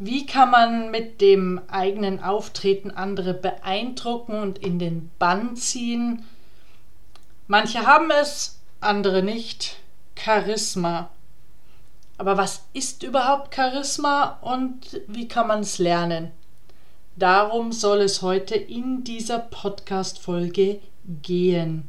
Wie kann man mit dem eigenen Auftreten andere beeindrucken und in den Bann ziehen? Manche haben es, andere nicht. Charisma. Aber was ist überhaupt Charisma und wie kann man es lernen? Darum soll es heute in dieser Podcast-Folge gehen.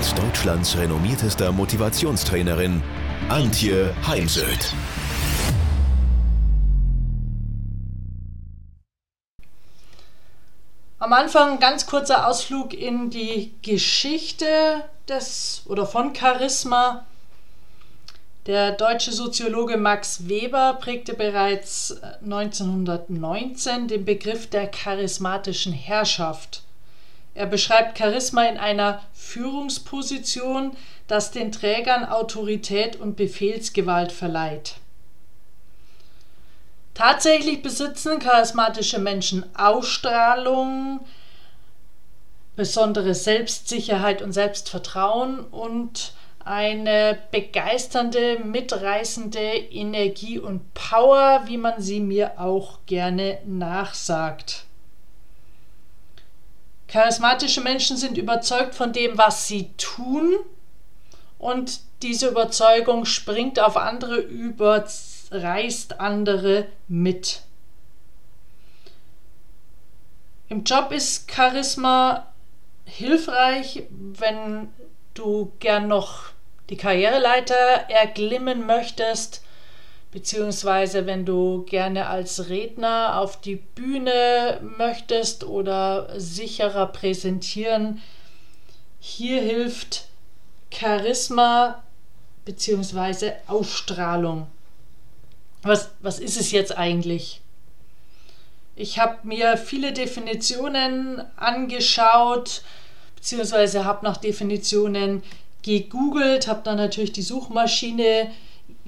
und Deutschlands renommiertester Motivationstrainerin Antje Heimsöth. Am Anfang ein ganz kurzer Ausflug in die Geschichte des oder von Charisma. Der deutsche Soziologe Max Weber prägte bereits 1919 den Begriff der charismatischen Herrschaft. Er beschreibt Charisma in einer Führungsposition, das den Trägern Autorität und Befehlsgewalt verleiht. Tatsächlich besitzen charismatische Menschen Ausstrahlung, besondere Selbstsicherheit und Selbstvertrauen und eine begeisternde, mitreißende Energie und Power, wie man sie mir auch gerne nachsagt. Charismatische Menschen sind überzeugt von dem, was sie tun und diese Überzeugung springt auf andere über, reißt andere mit. Im Job ist Charisma hilfreich, wenn du gern noch die Karriereleiter erglimmen möchtest, beziehungsweise wenn du gerne als Redner auf die Bühne möchtest oder sicherer präsentieren. Hier hilft Charisma beziehungsweise Ausstrahlung. Was, was ist es jetzt eigentlich? Ich habe mir viele Definitionen angeschaut, beziehungsweise habe nach Definitionen gegoogelt, habe dann natürlich die Suchmaschine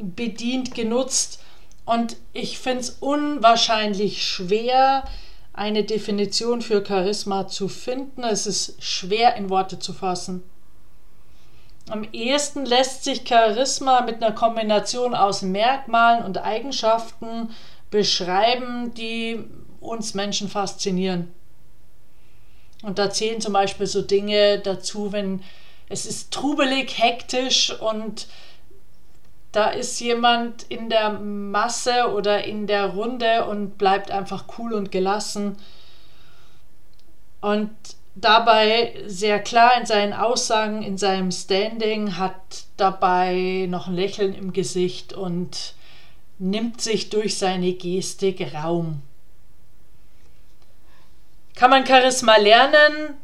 bedient, genutzt und ich finde es unwahrscheinlich schwer, eine Definition für Charisma zu finden. Es ist schwer in Worte zu fassen. Am ehesten lässt sich Charisma mit einer Kombination aus Merkmalen und Eigenschaften beschreiben, die uns Menschen faszinieren. Und da zählen zum Beispiel so Dinge dazu, wenn es ist trubelig, hektisch und da ist jemand in der Masse oder in der Runde und bleibt einfach cool und gelassen und dabei sehr klar in seinen Aussagen, in seinem Standing, hat dabei noch ein Lächeln im Gesicht und nimmt sich durch seine Gestik Raum. Kann man Charisma lernen?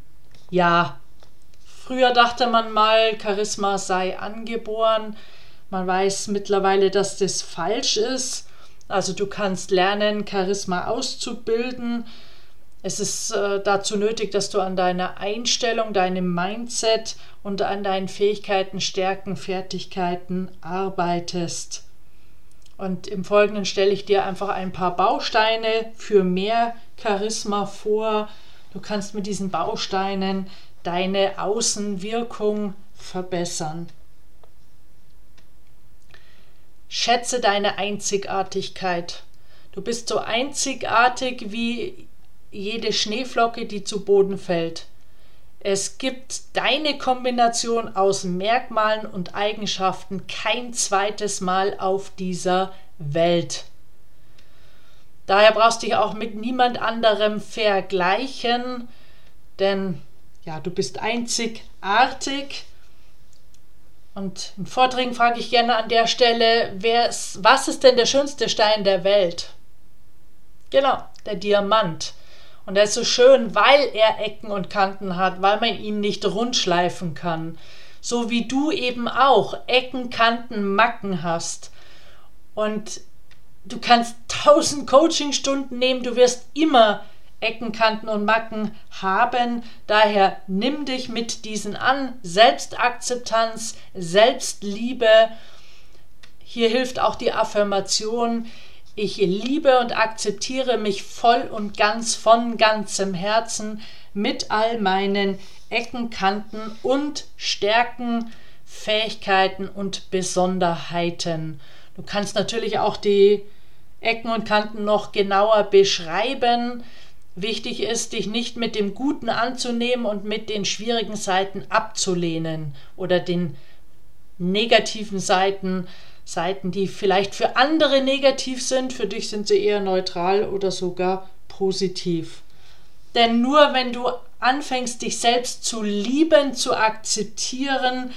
Ja. Früher dachte man mal, Charisma sei angeboren. Man weiß mittlerweile, dass das falsch ist. Also du kannst lernen, Charisma auszubilden. Es ist äh, dazu nötig, dass du an deiner Einstellung, deinem Mindset und an deinen Fähigkeiten, Stärken, Fertigkeiten arbeitest. Und im Folgenden stelle ich dir einfach ein paar Bausteine für mehr Charisma vor. Du kannst mit diesen Bausteinen deine Außenwirkung verbessern. Schätze deine Einzigartigkeit. Du bist so einzigartig wie jede Schneeflocke, die zu Boden fällt. Es gibt deine Kombination aus Merkmalen und Eigenschaften kein zweites Mal auf dieser Welt. Daher brauchst du dich auch mit niemand anderem vergleichen, denn ja, du bist einzigartig. Und in Vorträgen frage ich gerne an der Stelle, ist, was ist denn der schönste Stein der Welt? Genau, der Diamant. Und er ist so schön, weil er Ecken und Kanten hat, weil man ihn nicht rundschleifen kann. So wie du eben auch Ecken, Kanten, Macken hast. Und du kannst tausend Coachingstunden nehmen, du wirst immer Ecken, Kanten und Macken haben. Daher nimm dich mit diesen an. Selbstakzeptanz, Selbstliebe. Hier hilft auch die Affirmation. Ich liebe und akzeptiere mich voll und ganz von ganzem Herzen mit all meinen Ecken, Kanten und Stärken, Fähigkeiten und Besonderheiten. Du kannst natürlich auch die Ecken und Kanten noch genauer beschreiben. Wichtig ist, dich nicht mit dem Guten anzunehmen und mit den schwierigen Seiten abzulehnen oder den negativen Seiten Seiten, die vielleicht für andere negativ sind, für dich sind sie eher neutral oder sogar positiv. Denn nur wenn du anfängst, dich selbst zu lieben, zu akzeptieren,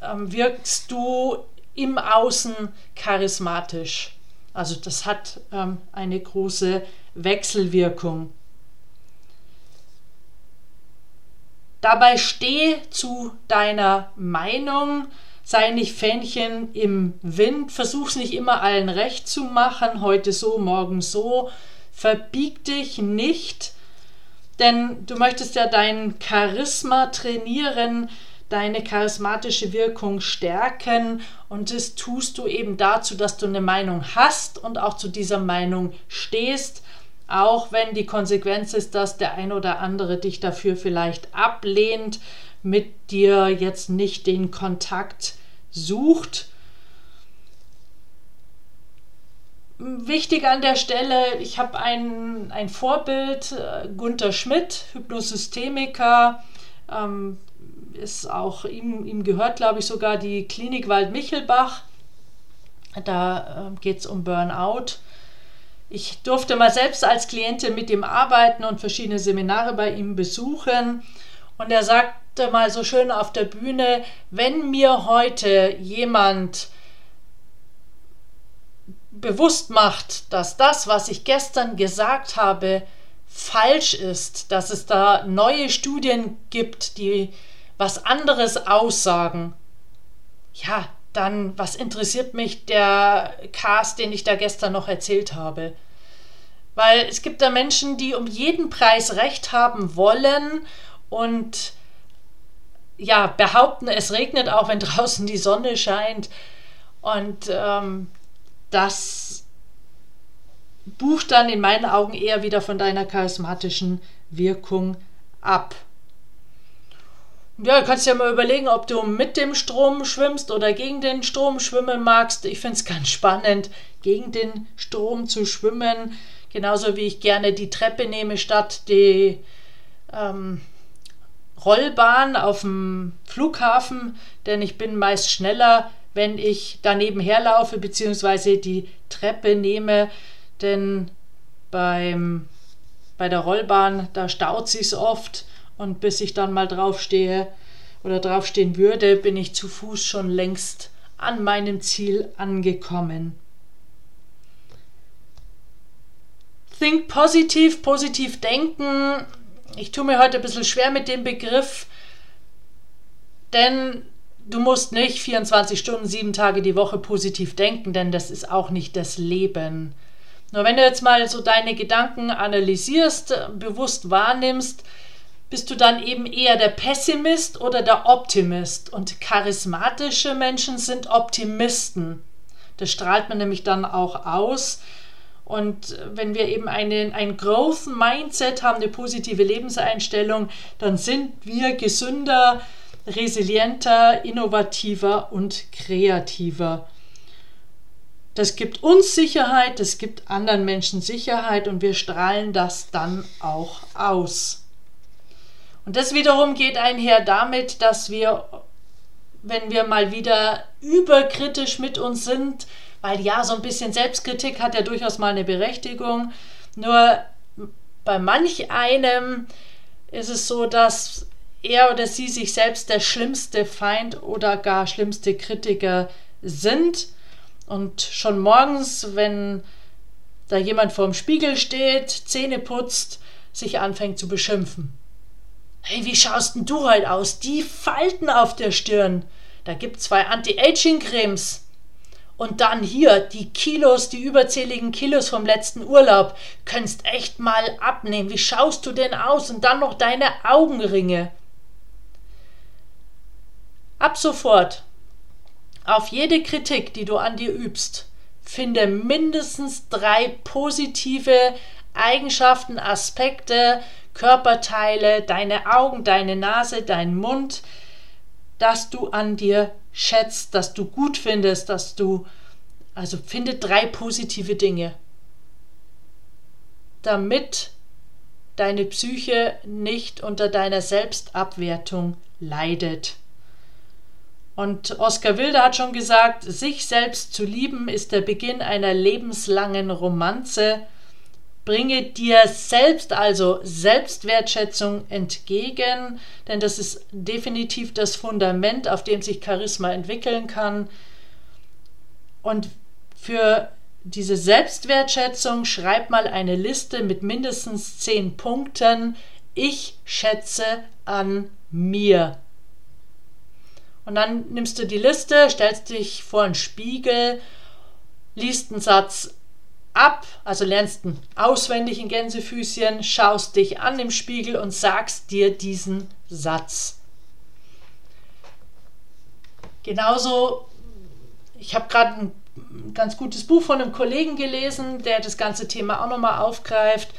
ähm, wirkst du im Außen charismatisch. Also das hat ähm, eine große Wechselwirkung. Dabei steh zu deiner Meinung, sei nicht Fähnchen im Wind, versuch's nicht immer allen recht zu machen, heute so, morgen so, verbieg dich nicht, denn du möchtest ja dein Charisma trainieren, deine charismatische Wirkung stärken und das tust du eben dazu, dass du eine Meinung hast und auch zu dieser Meinung stehst, auch wenn die Konsequenz ist, dass der ein oder andere dich dafür vielleicht ablehnt, mit dir jetzt nicht den Kontakt sucht. Wichtig an der Stelle, ich habe ein, ein Vorbild, äh, Gunther Schmidt, Hypnosystemiker, ähm, ist auch, ihm, ihm gehört, glaube ich, sogar die Klinik Wald-Michelbach. Da äh, geht es um Burnout. Ich durfte mal selbst als Klientin mit ihm arbeiten und verschiedene Seminare bei ihm besuchen. Und er sagte mal so schön auf der Bühne, wenn mir heute jemand bewusst macht, dass das, was ich gestern gesagt habe, falsch ist, dass es da neue Studien gibt, die was anderes aussagen, ja, dann was interessiert mich der Cast, den ich da gestern noch erzählt habe? Weil es gibt da Menschen, die um jeden Preis recht haben wollen und ja, behaupten, es regnet auch, wenn draußen die Sonne scheint. Und ähm, das bucht dann in meinen Augen eher wieder von deiner charismatischen Wirkung ab. Ja, du kannst ja mal überlegen, ob du mit dem Strom schwimmst oder gegen den Strom schwimmen magst. Ich finde es ganz spannend, gegen den Strom zu schwimmen. Genauso wie ich gerne die Treppe nehme statt die ähm, Rollbahn auf dem Flughafen, denn ich bin meist schneller, wenn ich daneben herlaufe bzw. die Treppe nehme, denn beim, bei der Rollbahn, da staut sich oft und bis ich dann mal draufstehe oder draufstehen würde, bin ich zu Fuß schon längst an meinem Ziel angekommen. Think positiv, positiv denken ich tue mir heute ein bisschen schwer mit dem Begriff, denn du musst nicht 24 Stunden, sieben Tage die Woche positiv denken, denn das ist auch nicht das Leben. Nur wenn du jetzt mal so deine Gedanken analysierst, bewusst wahrnimmst, bist du dann eben eher der Pessimist oder der Optimist. Und charismatische Menschen sind Optimisten. Das strahlt man nämlich dann auch aus. Und wenn wir eben einen, ein Growth Mindset haben, eine positive Lebenseinstellung, dann sind wir gesünder, resilienter, innovativer und kreativer. Das gibt uns Sicherheit, das gibt anderen Menschen Sicherheit und wir strahlen das dann auch aus. Und das wiederum geht einher damit, dass wir, wenn wir mal wieder überkritisch mit uns sind, weil ja, so ein bisschen Selbstkritik hat ja durchaus mal eine Berechtigung. Nur bei manch einem ist es so, dass er oder sie sich selbst der schlimmste Feind oder gar schlimmste Kritiker sind. Und schon morgens, wenn da jemand vorm Spiegel steht, Zähne putzt, sich anfängt zu beschimpfen. Hey, wie schaust denn du heute aus? Die Falten auf der Stirn. Da gibt's zwei Anti-Aging-Cremes. Und dann hier, die Kilos, die überzähligen Kilos vom letzten Urlaub. Könntest echt mal abnehmen. Wie schaust du denn aus? Und dann noch deine Augenringe. Ab sofort, auf jede Kritik, die du an dir übst, finde mindestens drei positive Eigenschaften, Aspekte, Körperteile, deine Augen, deine Nase, dein Mund, dass du an dir schätzt, dass du gut findest, dass du, also finde drei positive Dinge, damit deine Psyche nicht unter deiner Selbstabwertung leidet. Und Oskar Wilde hat schon gesagt, sich selbst zu lieben ist der Beginn einer lebenslangen Romanze. Bringe dir selbst also Selbstwertschätzung entgegen, denn das ist definitiv das Fundament, auf dem sich Charisma entwickeln kann. Und für diese Selbstwertschätzung schreib mal eine Liste mit mindestens zehn Punkten. Ich schätze an mir. Und dann nimmst du die Liste, stellst dich vor einen Spiegel, liest einen Satz ab, also lernst ihn auswendig in Gänsefüßchen, schaust dich an im Spiegel und sagst dir diesen Satz. Genauso, ich habe gerade ein ganz gutes Buch von einem Kollegen gelesen, der das ganze Thema auch nochmal aufgreift.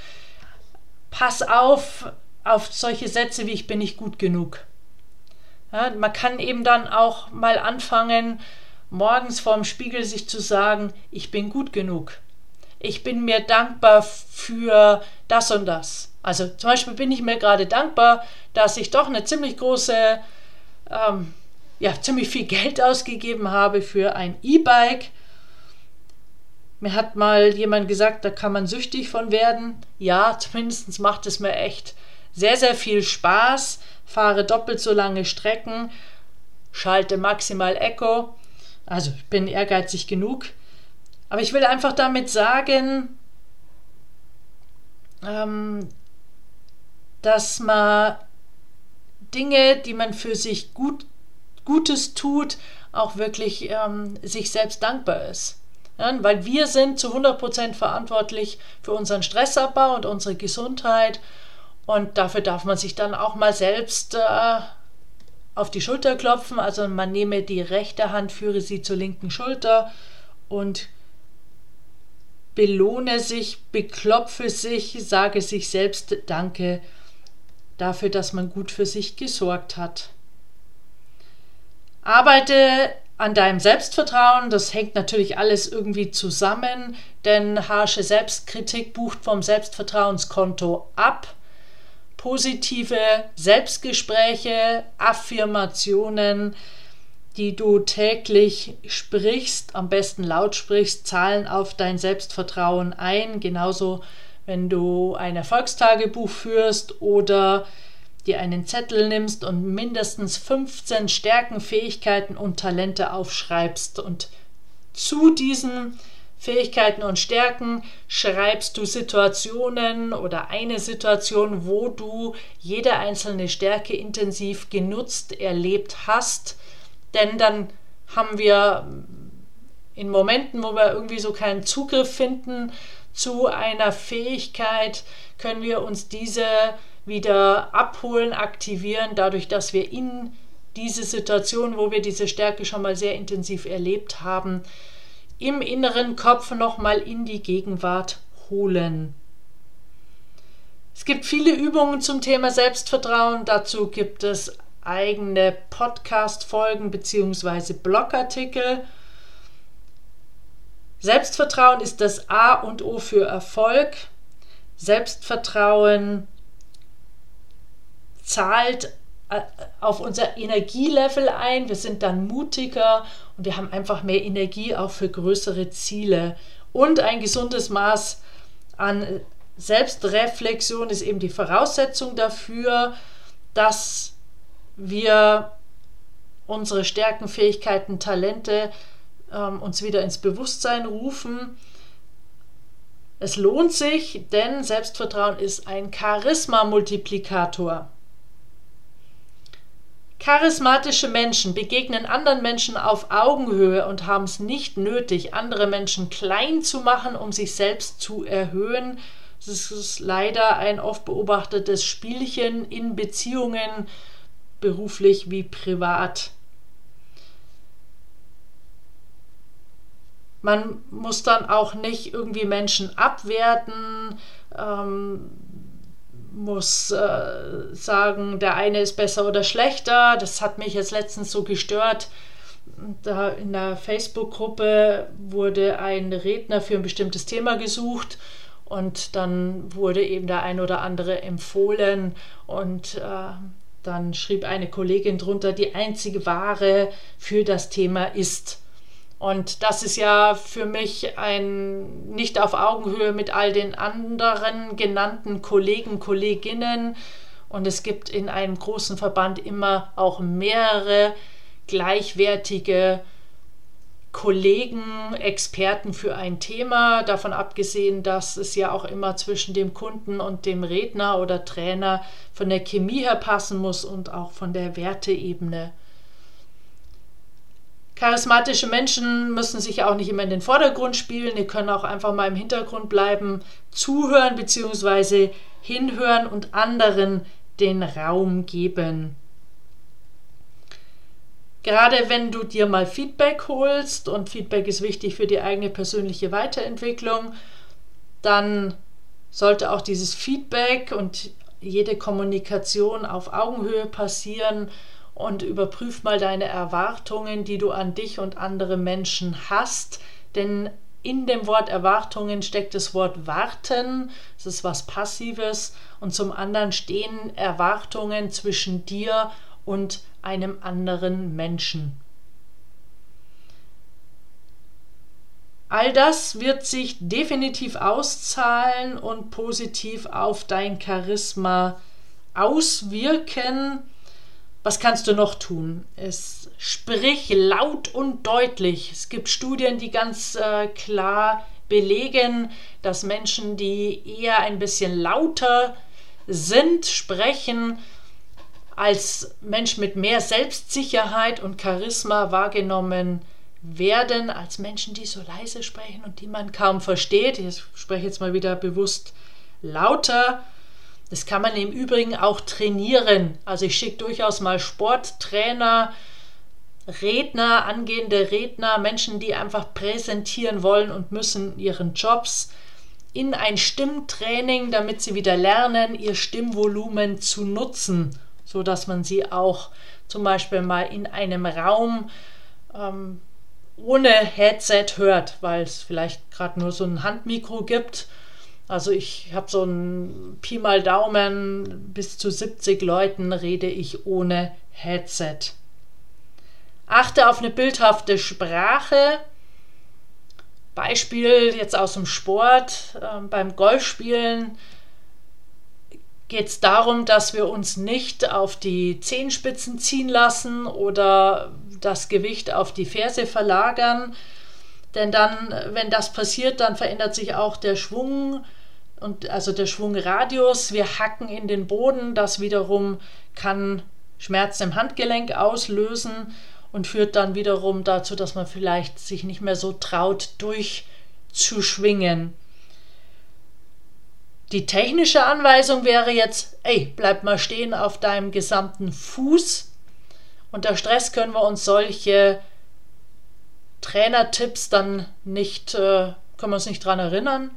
Pass auf auf solche Sätze wie ich bin nicht gut genug. Ja, man kann eben dann auch mal anfangen, morgens vorm Spiegel sich zu sagen, ich bin gut genug. Ich bin mir dankbar für das und das. Also zum Beispiel bin ich mir gerade dankbar, dass ich doch eine ziemlich große, ähm, ja, ziemlich viel Geld ausgegeben habe für ein E-Bike. Mir hat mal jemand gesagt, da kann man süchtig von werden. Ja, zumindest macht es mir echt sehr, sehr viel Spaß fahre doppelt so lange Strecken, schalte maximal Echo. Also ich bin ehrgeizig genug. Aber ich will einfach damit sagen, ähm, dass man Dinge, die man für sich gut, Gutes tut, auch wirklich ähm, sich selbst dankbar ist. Ja, weil wir sind zu 100% verantwortlich für unseren Stressabbau und unsere Gesundheit und dafür darf man sich dann auch mal selbst äh, auf die Schulter klopfen. Also man nehme die rechte Hand, führe sie zur linken Schulter und belohne sich, beklopfe sich, sage sich selbst Danke dafür, dass man gut für sich gesorgt hat. Arbeite an deinem Selbstvertrauen, das hängt natürlich alles irgendwie zusammen, denn harsche Selbstkritik bucht vom Selbstvertrauenskonto ab positive Selbstgespräche, Affirmationen, die du täglich sprichst, am besten laut sprichst, zahlen auf dein Selbstvertrauen ein. Genauso, wenn du ein Erfolgstagebuch führst oder dir einen Zettel nimmst und mindestens 15 Stärken, Fähigkeiten und Talente aufschreibst und zu diesen Fähigkeiten und Stärken schreibst du Situationen oder eine Situation, wo du jede einzelne Stärke intensiv genutzt, erlebt hast. Denn dann haben wir in Momenten, wo wir irgendwie so keinen Zugriff finden zu einer Fähigkeit, können wir uns diese wieder abholen, aktivieren, dadurch, dass wir in diese Situation, wo wir diese Stärke schon mal sehr intensiv erlebt haben, im inneren Kopf nochmal in die Gegenwart holen. Es gibt viele Übungen zum Thema Selbstvertrauen. Dazu gibt es eigene Podcast-Folgen bzw. Blogartikel. Selbstvertrauen ist das A und O für Erfolg. Selbstvertrauen zahlt äh, auf unser Energielevel ein. Wir sind dann mutiger und wir haben einfach mehr Energie auch für größere Ziele. Und ein gesundes Maß an Selbstreflexion ist eben die Voraussetzung dafür, dass wir unsere Stärken, Fähigkeiten, Talente ähm, uns wieder ins Bewusstsein rufen. Es lohnt sich, denn Selbstvertrauen ist ein Charisma-Multiplikator. Charismatische Menschen begegnen anderen Menschen auf Augenhöhe und haben es nicht nötig, andere Menschen klein zu machen, um sich selbst zu erhöhen. Das ist leider ein oft beobachtetes Spielchen in Beziehungen, beruflich wie privat. Man muss dann auch nicht irgendwie Menschen abwerten, ähm, muss äh, sagen, der eine ist besser oder schlechter. Das hat mich jetzt letztens so gestört. Da in der Facebook-Gruppe wurde ein Redner für ein bestimmtes Thema gesucht und dann wurde eben der ein oder andere empfohlen und äh, dann schrieb eine Kollegin drunter, die einzige Ware für das Thema ist. Und das ist ja für mich ein nicht auf Augenhöhe mit all den anderen genannten Kollegen, Kolleginnen. Und es gibt in einem großen Verband immer auch mehrere gleichwertige Kollegen, Experten für ein Thema, davon abgesehen, dass es ja auch immer zwischen dem Kunden und dem Redner oder Trainer von der Chemie her passen muss und auch von der Werteebene. Charismatische Menschen müssen sich auch nicht immer in den Vordergrund spielen, die können auch einfach mal im Hintergrund bleiben, zuhören bzw. hinhören und anderen den Raum geben. Gerade wenn du dir mal Feedback holst und Feedback ist wichtig für die eigene persönliche Weiterentwicklung, dann sollte auch dieses Feedback und jede Kommunikation auf Augenhöhe passieren und überprüf mal deine Erwartungen, die du an dich und andere Menschen hast, denn in dem Wort Erwartungen steckt das Wort warten, es ist was Passives. Und zum anderen stehen Erwartungen zwischen dir und einem anderen Menschen. All das wird sich definitiv auszahlen und positiv auf dein Charisma auswirken. Was kannst du noch tun? Es sprich laut und deutlich. Es gibt Studien, die ganz äh, klar belegen, dass Menschen, die eher ein bisschen lauter sind, sprechen, als Mensch mit mehr Selbstsicherheit und Charisma wahrgenommen werden, als Menschen, die so leise sprechen und die man kaum versteht. Ich spreche jetzt mal wieder bewusst lauter. Das kann man im Übrigen auch trainieren. Also ich schicke durchaus mal Sporttrainer, Redner, angehende Redner, Menschen, die einfach präsentieren wollen und müssen ihren Jobs in ein Stimmtraining, damit sie wieder lernen, ihr Stimmvolumen zu nutzen, so dass man sie auch zum Beispiel mal in einem Raum ähm, ohne Headset hört, weil es vielleicht gerade nur so ein Handmikro gibt also ich habe so ein Pi mal Daumen, bis zu 70 Leuten rede ich ohne Headset. Achte auf eine bildhafte Sprache. Beispiel jetzt aus dem Sport. Äh, beim Golfspielen geht es darum, dass wir uns nicht auf die Zehenspitzen ziehen lassen oder das Gewicht auf die Ferse verlagern. Denn dann, wenn das passiert, dann verändert sich auch der Schwung und also der Schwungradius, wir hacken in den Boden, das wiederum kann Schmerzen im Handgelenk auslösen und führt dann wiederum dazu, dass man vielleicht sich nicht mehr so traut, durchzuschwingen. Die technische Anweisung wäre jetzt, ey, bleib mal stehen auf deinem gesamten Fuß. Unter Stress können wir uns solche Trainertipps dann nicht, äh, können wir uns nicht dran erinnern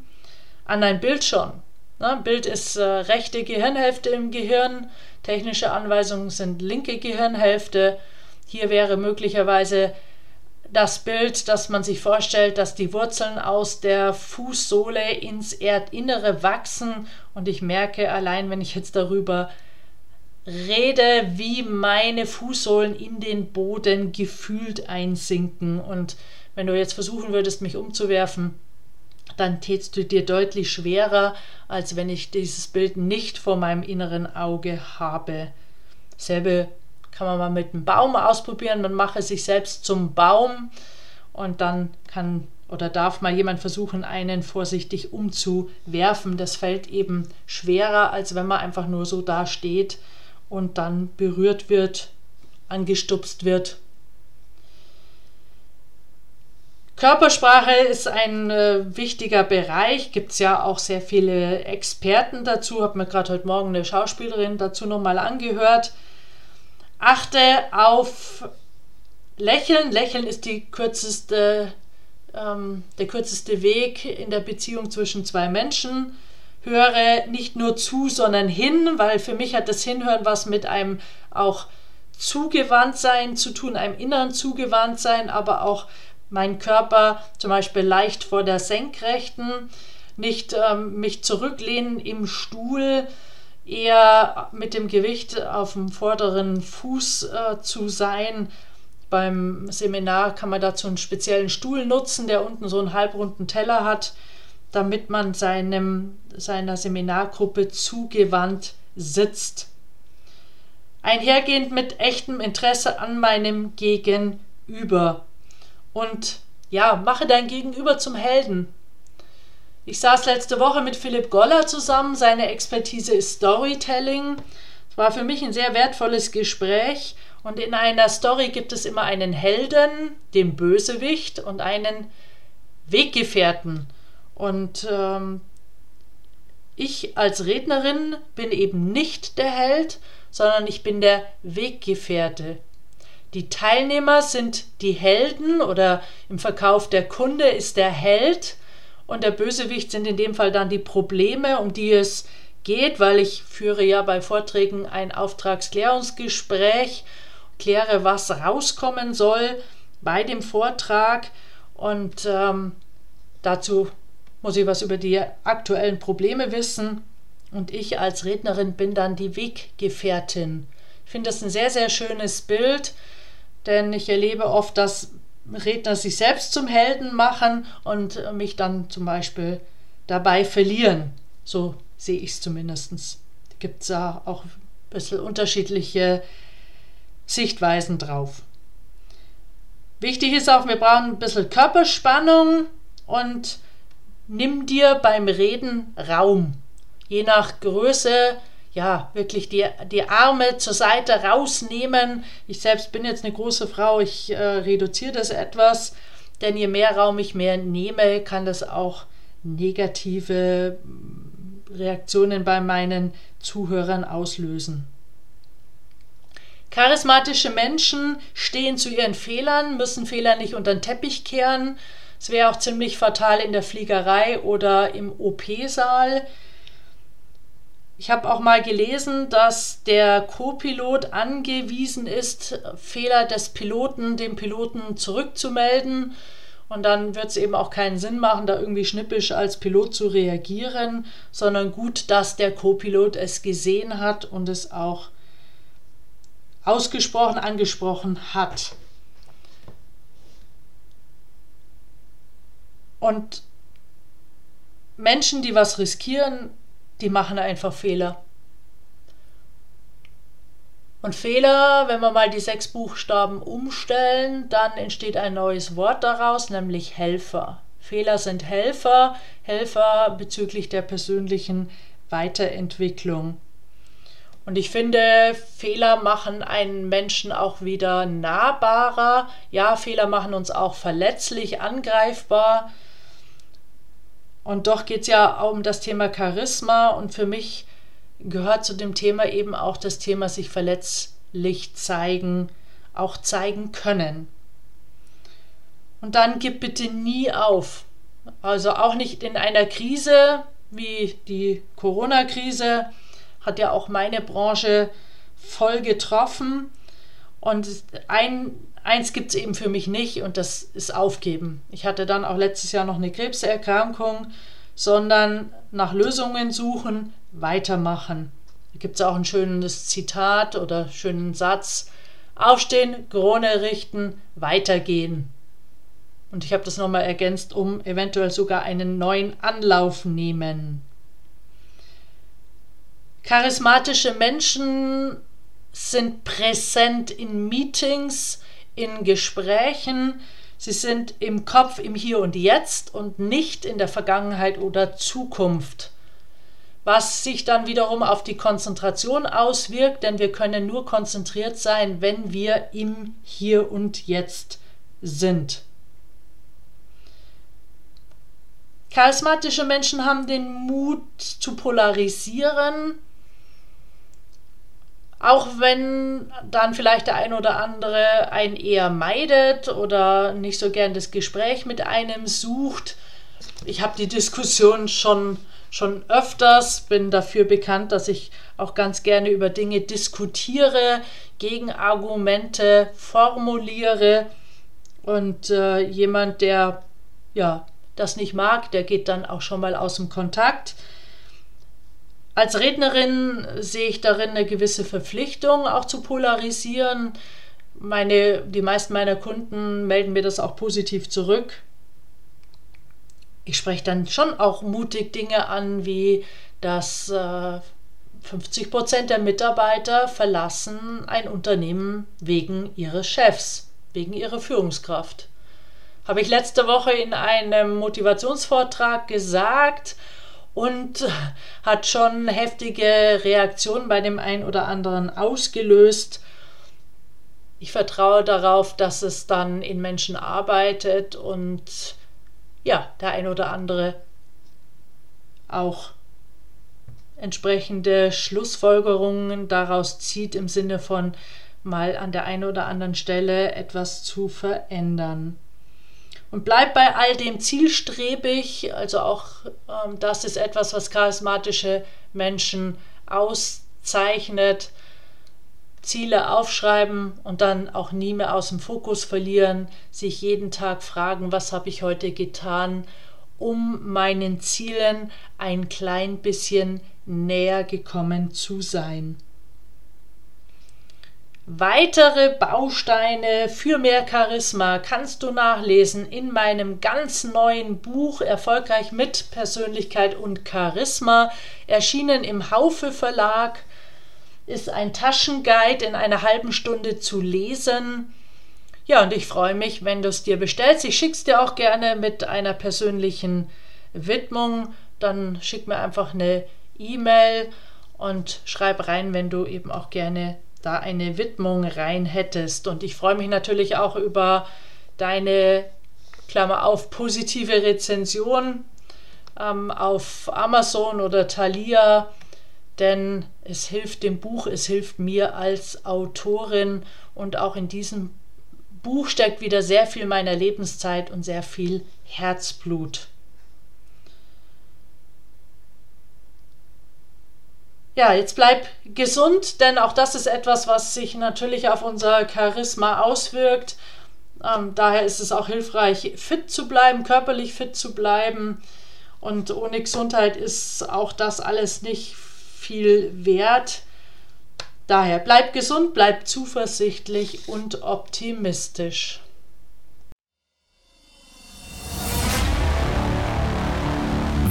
an ein Bild schon. Ne? Bild ist äh, rechte Gehirnhälfte im Gehirn, technische Anweisungen sind linke Gehirnhälfte. Hier wäre möglicherweise das Bild, dass man sich vorstellt, dass die Wurzeln aus der Fußsohle ins Erdinnere wachsen und ich merke allein, wenn ich jetzt darüber rede, wie meine Fußsohlen in den Boden gefühlt einsinken und wenn du jetzt versuchen würdest, mich umzuwerfen, dann tätst du dir deutlich schwerer, als wenn ich dieses Bild nicht vor meinem inneren Auge habe. Selbe kann man mal mit einem Baum ausprobieren. Man mache sich selbst zum Baum und dann kann oder darf mal jemand versuchen, einen vorsichtig umzuwerfen. Das fällt eben schwerer, als wenn man einfach nur so da steht und dann berührt wird, angestupst wird. Körpersprache ist ein äh, wichtiger Bereich, gibt es ja auch sehr viele Experten dazu. Habe mir gerade heute Morgen eine Schauspielerin dazu nochmal angehört. Achte auf Lächeln. Lächeln ist die kürzeste, ähm, der kürzeste Weg in der Beziehung zwischen zwei Menschen. Höre nicht nur zu, sondern hin, weil für mich hat das Hinhören was mit einem auch Zugewandtsein zu tun, einem inneren Zugewandtsein, aber auch mein Körper zum Beispiel leicht vor der Senkrechten, nicht ähm, mich zurücklehnen im Stuhl, eher mit dem Gewicht auf dem vorderen Fuß äh, zu sein. Beim Seminar kann man dazu einen speziellen Stuhl nutzen, der unten so einen halbrunden Teller hat, damit man seinem, seiner Seminargruppe zugewandt sitzt. Einhergehend mit echtem Interesse an meinem Gegenüber und ja, mache dein Gegenüber zum Helden. Ich saß letzte Woche mit Philipp Goller zusammen. Seine Expertise ist Storytelling. Es war für mich ein sehr wertvolles Gespräch. Und in einer Story gibt es immer einen Helden, den Bösewicht und einen Weggefährten. Und ähm, ich als Rednerin bin eben nicht der Held, sondern ich bin der Weggefährte. Die Teilnehmer sind die Helden oder im Verkauf der Kunde ist der Held und der Bösewicht sind in dem Fall dann die Probleme, um die es geht, weil ich führe ja bei Vorträgen ein Auftragsklärungsgespräch, kläre, was rauskommen soll bei dem Vortrag und ähm, dazu muss ich was über die aktuellen Probleme wissen und ich als Rednerin bin dann die Weggefährtin. Ich finde das ein sehr, sehr schönes Bild denn ich erlebe oft, dass Redner sich selbst zum Helden machen und mich dann zum Beispiel dabei verlieren. So sehe ich es zumindest. Gibt es da auch ein bisschen unterschiedliche Sichtweisen drauf. Wichtig ist auch, wir brauchen ein bisschen Körperspannung und nimm dir beim Reden Raum. Je nach Größe ja, wirklich die, die Arme zur Seite rausnehmen. Ich selbst bin jetzt eine große Frau, ich äh, reduziere das etwas, denn je mehr Raum ich mehr nehme, kann das auch negative mm, Reaktionen bei meinen Zuhörern auslösen. Charismatische Menschen stehen zu ihren Fehlern, müssen Fehler nicht unter den Teppich kehren. Es wäre auch ziemlich fatal in der Fliegerei oder im OP-Saal. Ich habe auch mal gelesen, dass der Co-Pilot angewiesen ist, Fehler des Piloten dem Piloten zurückzumelden. Und dann wird es eben auch keinen Sinn machen, da irgendwie schnippisch als Pilot zu reagieren, sondern gut, dass der Co-Pilot es gesehen hat und es auch ausgesprochen angesprochen hat. Und Menschen, die was riskieren, die machen einfach Fehler. Und Fehler, wenn wir mal die sechs Buchstaben umstellen, dann entsteht ein neues Wort daraus, nämlich Helfer. Fehler sind Helfer, Helfer bezüglich der persönlichen Weiterentwicklung. Und ich finde, Fehler machen einen Menschen auch wieder nahbarer. Ja, Fehler machen uns auch verletzlich, angreifbar. Und doch geht es ja um das Thema Charisma und für mich gehört zu dem Thema eben auch das Thema sich verletzlich zeigen, auch zeigen können. Und dann gib bitte nie auf. Also auch nicht in einer Krise wie die Corona-Krise hat ja auch meine Branche voll getroffen. Und ein eins gibt es eben für mich nicht und das ist Aufgeben. Ich hatte dann auch letztes Jahr noch eine Krebserkrankung, sondern nach Lösungen suchen, weitermachen. Da gibt es auch ein schönes Zitat oder schönen Satz. Aufstehen, Krone richten, weitergehen. Und ich habe das nochmal ergänzt, um eventuell sogar einen neuen Anlauf nehmen. Charismatische Menschen sind präsent in Meetings, in Gesprächen. Sie sind im Kopf, im Hier und Jetzt und nicht in der Vergangenheit oder Zukunft. Was sich dann wiederum auf die Konzentration auswirkt, denn wir können nur konzentriert sein, wenn wir im Hier und Jetzt sind. Charismatische Menschen haben den Mut zu polarisieren, auch wenn dann vielleicht der ein oder andere einen eher meidet oder nicht so gern das Gespräch mit einem sucht. Ich habe die Diskussion schon, schon öfters, bin dafür bekannt, dass ich auch ganz gerne über Dinge diskutiere, Gegenargumente formuliere und äh, jemand, der ja das nicht mag, der geht dann auch schon mal aus dem Kontakt. Als Rednerin sehe ich darin eine gewisse Verpflichtung, auch zu polarisieren. Meine, die meisten meiner Kunden melden mir das auch positiv zurück. Ich spreche dann schon auch mutig Dinge an, wie dass äh, 50 Prozent der Mitarbeiter verlassen ein Unternehmen wegen ihres Chefs, wegen ihrer Führungskraft. Habe ich letzte Woche in einem Motivationsvortrag gesagt und hat schon heftige Reaktionen bei dem einen oder anderen ausgelöst. Ich vertraue darauf, dass es dann in Menschen arbeitet und ja, der ein oder andere auch entsprechende Schlussfolgerungen daraus zieht im Sinne von mal an der einen oder anderen Stelle etwas zu verändern und bleib bei all dem zielstrebig. Also auch ähm, das ist etwas, was charismatische Menschen auszeichnet. Ziele aufschreiben und dann auch nie mehr aus dem Fokus verlieren, sich jeden Tag fragen, was habe ich heute getan, um meinen Zielen ein klein bisschen näher gekommen zu sein. Weitere Bausteine für mehr Charisma kannst du nachlesen in meinem ganz neuen Buch Erfolgreich mit Persönlichkeit und Charisma, erschienen im Haufe Verlag, ist ein Taschenguide in einer halben Stunde zu lesen. Ja, und ich freue mich, wenn du es dir bestellst. Ich schicke es dir auch gerne mit einer persönlichen Widmung. Dann schick mir einfach eine E-Mail und schreib rein, wenn du eben auch gerne da eine Widmung rein hättest. Und ich freue mich natürlich auch über deine, Klammer auf, positive Rezension ähm, auf Amazon oder Thalia, denn es hilft dem Buch, es hilft mir als Autorin und auch in diesem Buch steckt wieder sehr viel meiner Lebenszeit und sehr viel Herzblut. Ja, jetzt bleib gesund, denn auch das ist etwas, was sich natürlich auf unser Charisma auswirkt. Ähm, daher ist es auch hilfreich, fit zu bleiben, körperlich fit zu bleiben. Und ohne Gesundheit ist auch das alles nicht viel wert. Daher bleib gesund, bleib zuversichtlich und optimistisch.